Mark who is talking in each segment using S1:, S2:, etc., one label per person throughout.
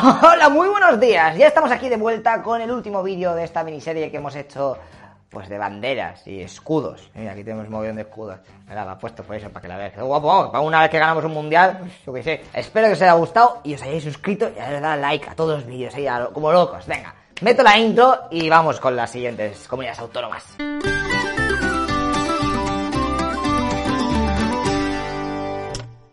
S1: Hola, muy buenos días. Ya estamos aquí de vuelta con el último vídeo de esta miniserie que hemos hecho pues de banderas y escudos. Mira, aquí tenemos un de escudos. Me la puesto por eso, para que la veas. Guapo, para una vez que ganamos un mundial, yo qué sé. Espero que os haya gustado y os hayáis suscrito y hayáis dado like a todos los vídeos, como locos. Venga, meto la intro y vamos con las siguientes comunidades autónomas.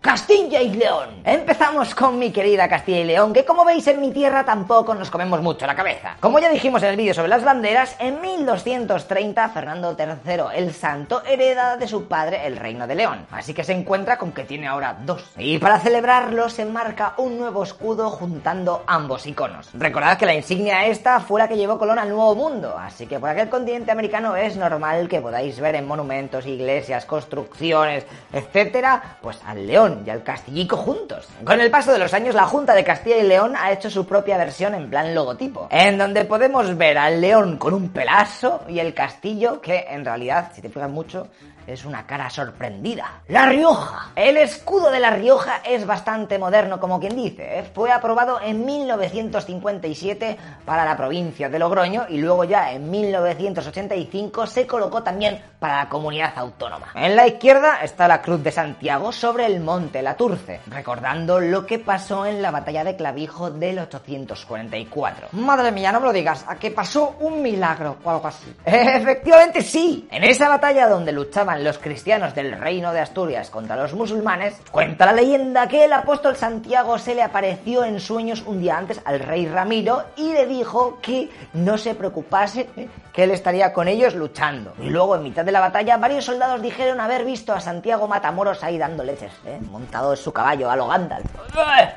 S1: Castilla y León. Empezamos con mi querida Castilla y León, que como veis en mi tierra tampoco nos comemos mucho la cabeza. Como ya dijimos en el vídeo sobre las banderas, en 1230 Fernando III el Santo hereda de su padre el reino de León, así que se encuentra con que tiene ahora dos. Y para celebrarlo se marca un nuevo escudo juntando ambos iconos. Recordad que la insignia esta fue la que llevó Colón al Nuevo Mundo, así que por aquel continente americano es normal que podáis ver en monumentos, iglesias, construcciones, etcétera, pues al león y al Castillico juntos. Con el paso de los años, la Junta de Castilla y León ha hecho su propia versión en plan logotipo, en donde podemos ver al león con un pelazo y el castillo, que en realidad, si te fijas mucho, es una cara sorprendida. La Rioja. El escudo de La Rioja es bastante moderno, como quien dice. ¿eh? Fue aprobado en 1957 para la provincia de Logroño y luego ya en 1985 se colocó también para la comunidad autónoma. En la izquierda está la Cruz de Santiago sobre el monte La Turce, recordando lo que pasó en la batalla de Clavijo del 844. Madre mía, no me lo digas, a que pasó un milagro o algo así. Efectivamente sí. En esa batalla donde luchaban los cristianos del reino de Asturias contra los musulmanes, cuenta la leyenda que el apóstol Santiago se le apareció en sueños un día antes al rey Ramiro y le dijo que no se preocupase, que él estaría con ellos luchando. Y luego, en mitad de la batalla, varios soldados dijeron haber visto a Santiago Matamoros ahí dando leches, ¿eh? montado en su caballo, a lo Gandalf.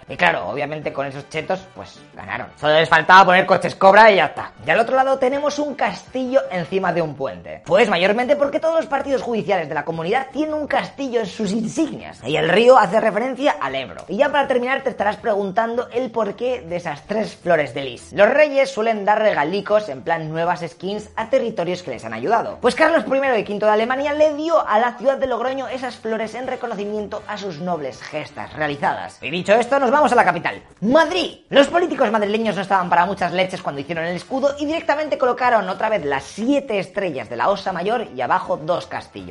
S1: Y claro, obviamente con esos chetos, pues ganaron. Solo les faltaba poner coches cobra y ya está. Y al otro lado tenemos un castillo encima de un puente. Pues mayormente porque todos los partidos judiciales de la comunidad tiene un castillo en sus insignias. Y el río hace referencia al Ebro. Y ya para terminar te estarás preguntando el porqué de esas tres flores de lis. Los reyes suelen dar regalicos en plan nuevas skins a territorios que les han ayudado. Pues Carlos I y V de Alemania le dio a la ciudad de Logroño esas flores en reconocimiento a sus nobles gestas realizadas. Y dicho esto, nos vamos a la capital, Madrid. Los políticos madrileños no estaban para muchas leches cuando hicieron el escudo y directamente colocaron otra vez las siete estrellas de la Osa Mayor y abajo dos castillos.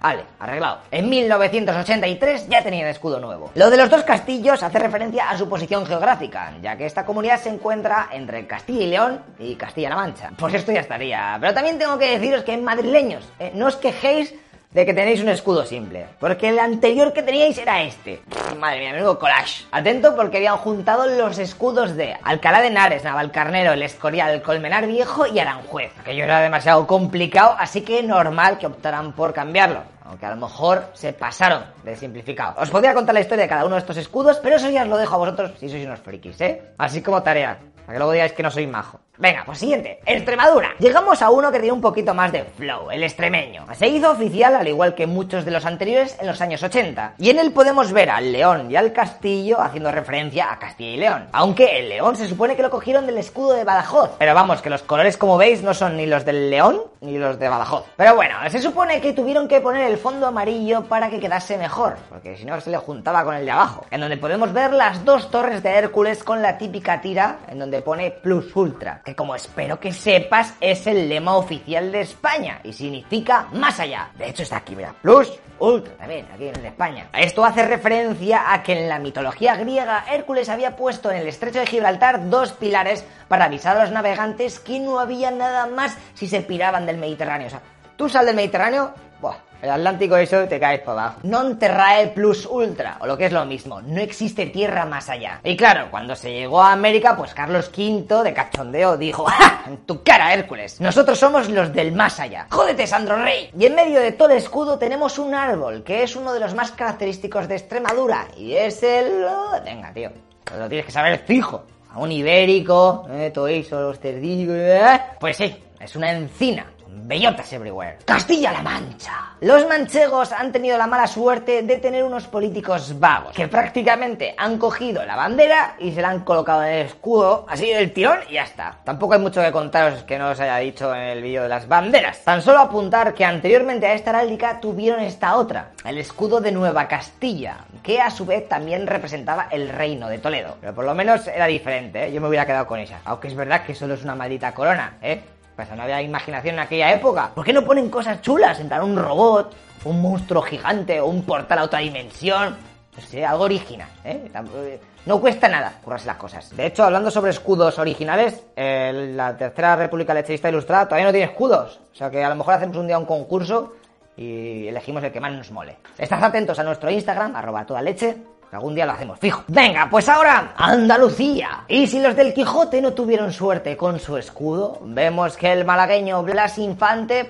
S1: Vale, arreglado. En 1983 ya tenía el escudo nuevo. Lo de los dos castillos hace referencia a su posición geográfica, ya que esta comunidad se encuentra entre Castilla y León y Castilla-La Mancha. Pues esto ya estaría. Pero también tengo que deciros que madrileños, eh, no os quejéis de que tenéis un escudo simple. Porque el anterior que teníais era este. Madre mía, menudo collage. Atento porque habían juntado los escudos de Alcalá de Henares, Navalcarnero, El Escorial, Colmenar Viejo y Aranjuez. Aquello era demasiado complicado, así que normal que optaran por cambiarlo. Aunque a lo mejor se pasaron de simplificado. Os podría contar la historia de cada uno de estos escudos, pero eso ya os lo dejo a vosotros si sois unos frikis, ¿eh? Así como tarea. Para que luego digáis que no soy majo. Venga, pues siguiente, Extremadura. Llegamos a uno que tiene un poquito más de flow, el extremeño. Se hizo oficial al igual que muchos de los anteriores en los años 80. Y en él podemos ver al león y al castillo haciendo referencia a Castilla y León. Aunque el león se supone que lo cogieron del escudo de Badajoz. Pero vamos, que los colores como veis no son ni los del león ni los de Badajoz. Pero bueno, se supone que tuvieron que poner el fondo amarillo para que quedase mejor. Porque si no se le juntaba con el de abajo. En donde podemos ver las dos torres de Hércules con la típica tira en donde pone Plus Ultra que como espero que sepas es el lema oficial de España y significa más allá. De hecho está aquí, mira, plus, ultra, también, aquí en España. Esto hace referencia a que en la mitología griega Hércules había puesto en el estrecho de Gibraltar dos pilares para avisar a los navegantes que no había nada más si se piraban del Mediterráneo. O sea, tú sal del Mediterráneo, buah, el Atlántico eso te caes para abajo. Non terrae plus ultra, o lo que es lo mismo, no existe tierra más allá. Y claro, cuando se llegó a América, pues Carlos V de cachondeo dijo, ¡Ja! En tu cara, Hércules. Nosotros somos los del más allá. ¡Jódete, Sandro Rey! Y en medio de todo el escudo tenemos un árbol, que es uno de los más característicos de Extremadura, y es el... Venga, tío, lo tienes que saber fijo. A un ibérico, eh, todo eso, los cerdillos, eh. Pues sí, es una encina bellotas everywhere. Castilla-La Mancha. Los manchegos han tenido la mala suerte de tener unos políticos vagos que prácticamente han cogido la bandera y se la han colocado en el escudo, así del tirón y ya está. Tampoco hay mucho que contaros que no os haya dicho en el vídeo de las banderas. Tan solo apuntar que anteriormente a esta heráldica tuvieron esta otra, el escudo de Nueva Castilla, que a su vez también representaba el reino de Toledo. Pero por lo menos era diferente, ¿eh? yo me hubiera quedado con esa. Aunque es verdad que solo es una maldita corona, ¿eh? Pues no había imaginación en aquella época. ¿Por qué no ponen cosas chulas? En un robot, un monstruo gigante o un portal a otra dimensión. No sé, algo original, ¿eh? ¿eh? No cuesta nada currarse las cosas. De hecho, hablando sobre escudos originales, la Tercera República Lecherista Ilustrada todavía no tiene escudos. O sea que a lo mejor hacemos un día un concurso y elegimos el que más nos mole. Estad atentos a nuestro Instagram, arroba toda leche, Algún día lo hacemos fijo. Venga, pues ahora Andalucía. Y si los del Quijote no tuvieron suerte con su escudo, vemos que el malagueño Blas Infante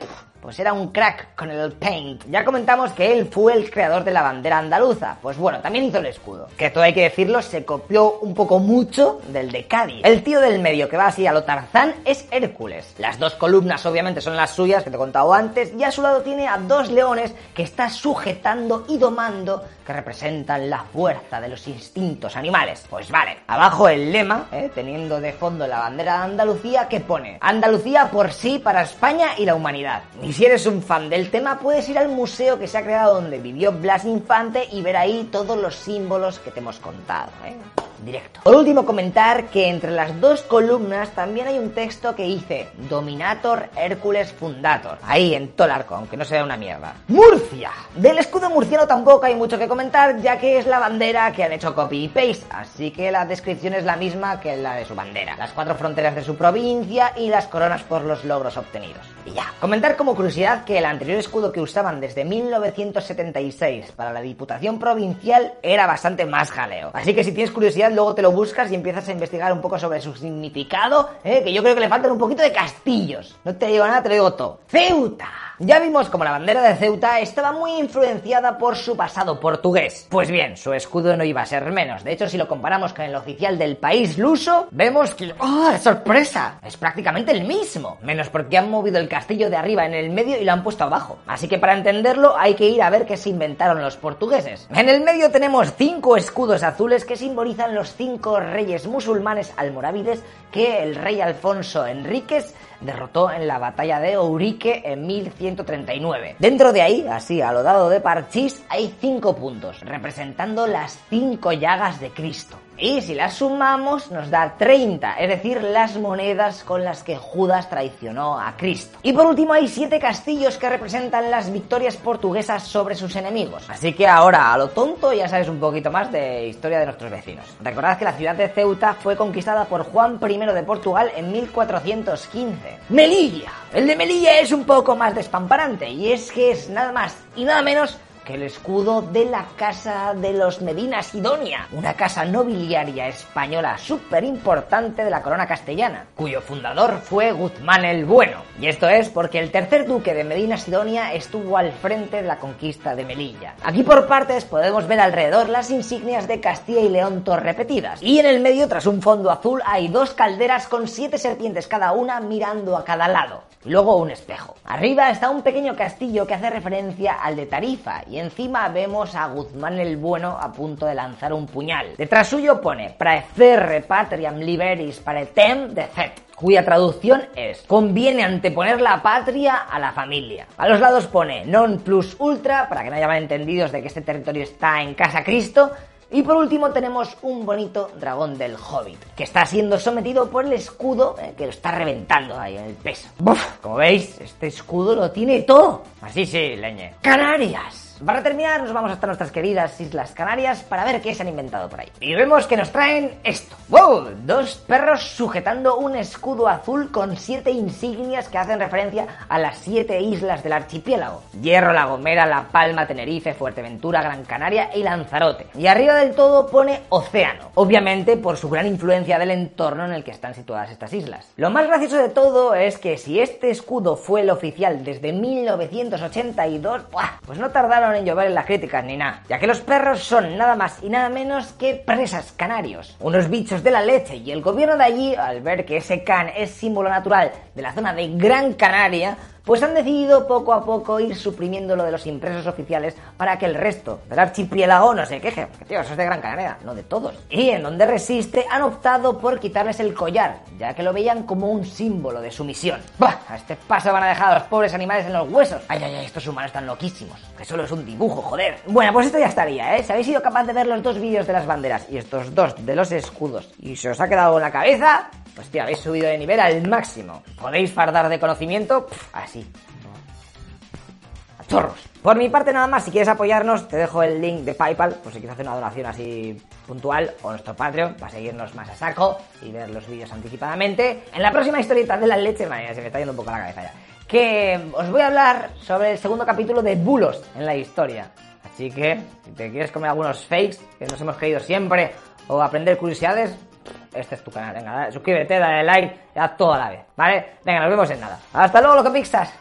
S1: pues era un crack con el paint. Ya comentamos que él fue el creador de la bandera andaluza. Pues bueno, también hizo el escudo. Que todo hay que decirlo, se copió un poco mucho del de Cádiz. El tío del medio que va así a lo Tarzán es Hércules. Las dos columnas obviamente son las suyas que te he contado antes y a su lado tiene a dos leones que está sujetando y domando que representan la fuerza de los instintos animales. Pues vale, abajo el lema, ¿eh? teniendo de fondo la bandera de Andalucía que pone Andalucía por sí para España y la humanidad. Si eres un fan del tema, puedes ir al museo que se ha creado donde vivió Blas Infante y ver ahí todos los símbolos que te hemos contado. ¿eh? Directo. Por último, comentar que entre las dos columnas también hay un texto que dice Dominator Hércules Fundator. Ahí en todo el arco, aunque no sea una mierda. Murcia. Del escudo murciano tampoco hay mucho que comentar, ya que es la bandera que han hecho copy y paste, así que la descripción es la misma que la de su bandera. Las cuatro fronteras de su provincia y las coronas por los logros obtenidos. Y ya. Comentar como curiosidad que el anterior escudo que usaban desde 1976 para la Diputación Provincial era bastante más jaleo. Así que si tienes curiosidad luego te lo buscas y empiezas a investigar un poco sobre su significado, ¿eh? que yo creo que le faltan un poquito de castillos. No te digo nada, te lo digo todo. Ceuta. Ya vimos como la bandera de Ceuta estaba muy influenciada por su pasado portugués. Pues bien, su escudo no iba a ser menos. De hecho, si lo comparamos con el oficial del país luso, vemos que... ¡Oh, sorpresa! Es prácticamente el mismo. Menos porque han movido el castillo de arriba en el medio y lo han puesto abajo. Así que para entenderlo hay que ir a ver qué se inventaron los portugueses. En el medio tenemos cinco escudos azules que simbolizan los cinco reyes musulmanes almorávides que el rey Alfonso Enríquez derrotó en la batalla de Ourique en 1139. Dentro de ahí, así a lo dado de Parchís, hay cinco puntos, representando las cinco llagas de Cristo. Y si las sumamos nos da 30, es decir, las monedas con las que Judas traicionó a Cristo. Y por último hay 7 castillos que representan las victorias portuguesas sobre sus enemigos. Así que ahora, a lo tonto, ya sabes un poquito más de historia de nuestros vecinos. Recordad que la ciudad de Ceuta fue conquistada por Juan I de Portugal en 1415. Melilla. El de Melilla es un poco más despamparante y es que es nada más y nada menos el escudo de la Casa de los Medina Sidonia, una casa nobiliaria española súper importante de la corona castellana, cuyo fundador fue Guzmán el Bueno. Y esto es porque el tercer duque de Medina Sidonia estuvo al frente de la conquista de Melilla. Aquí por partes podemos ver alrededor las insignias de Castilla y León repetidas. Y en el medio, tras un fondo azul, hay dos calderas con siete serpientes cada una mirando a cada lado. Y luego un espejo. Arriba está un pequeño castillo que hace referencia al de Tarifa y encima vemos a Guzmán el Bueno a punto de lanzar un puñal. Detrás suyo pone Praeferre patriam liberis paretem decet cuya traducción es conviene anteponer la patria a la familia. A los lados pone non plus ultra, para que no haya malentendidos de que este territorio está en Casa Cristo, y por último tenemos un bonito dragón del Hobbit, que está siendo sometido por el escudo eh, que lo está reventando ahí en el peso. Como veis, este escudo lo tiene todo. Así sí, leñe. Canarias. Para terminar, nos vamos hasta nuestras queridas Islas Canarias para ver qué se han inventado por ahí. Y vemos que nos traen esto. ¡Wow! Dos perros sujetando un escudo azul con siete insignias que hacen referencia a las siete islas del archipiélago. Hierro, La Gomera, La Palma, Tenerife, Fuerteventura, Gran Canaria y Lanzarote. Y arriba del todo pone océano. Obviamente por su gran influencia del entorno en el que están situadas estas islas. Lo más gracioso de todo es que si este escudo fue el oficial desde 1982, pues no tardaron en llover en las críticas ni nada, ya que los perros son nada más y nada menos que presas canarios, unos bichos de la leche, y el gobierno de allí, al ver que ese can es símbolo natural de la zona de Gran Canaria, pues han decidido poco a poco ir suprimiendo lo de los impresos oficiales para que el resto del archipiélago no se queje. Porque, tío, eso es de Gran Canaria, no de todos. Y en donde resiste han optado por quitarles el collar, ya que lo veían como un símbolo de sumisión. ¡Bah! A este paso van a dejar a los pobres animales en los huesos. Ay, ay, ay, estos humanos están loquísimos. Que solo es un dibujo, joder. Bueno, pues esto ya estaría, ¿eh? Si habéis sido capaz de ver los dos vídeos de las banderas y estos dos de los escudos y se os ha quedado en la cabeza, pues tío, habéis subido de nivel al máximo. Podéis fardar de conocimiento así. A chorros. Por mi parte nada más, si quieres apoyarnos, te dejo el link de PayPal, por si quieres hacer una donación así puntual, o nuestro Patreon, para seguirnos más a saco y ver los vídeos anticipadamente. En la próxima historieta de la leche, madre, se me está yendo un poco la cabeza ya, que os voy a hablar sobre el segundo capítulo de bulos en la historia. Así que, si te quieres comer algunos fakes que nos hemos creído siempre, o aprender curiosidades, este es tu canal. Venga, suscríbete, dale like, ya todo a la vez, ¿vale? Venga, nos vemos en nada. Hasta luego, lo que pixas.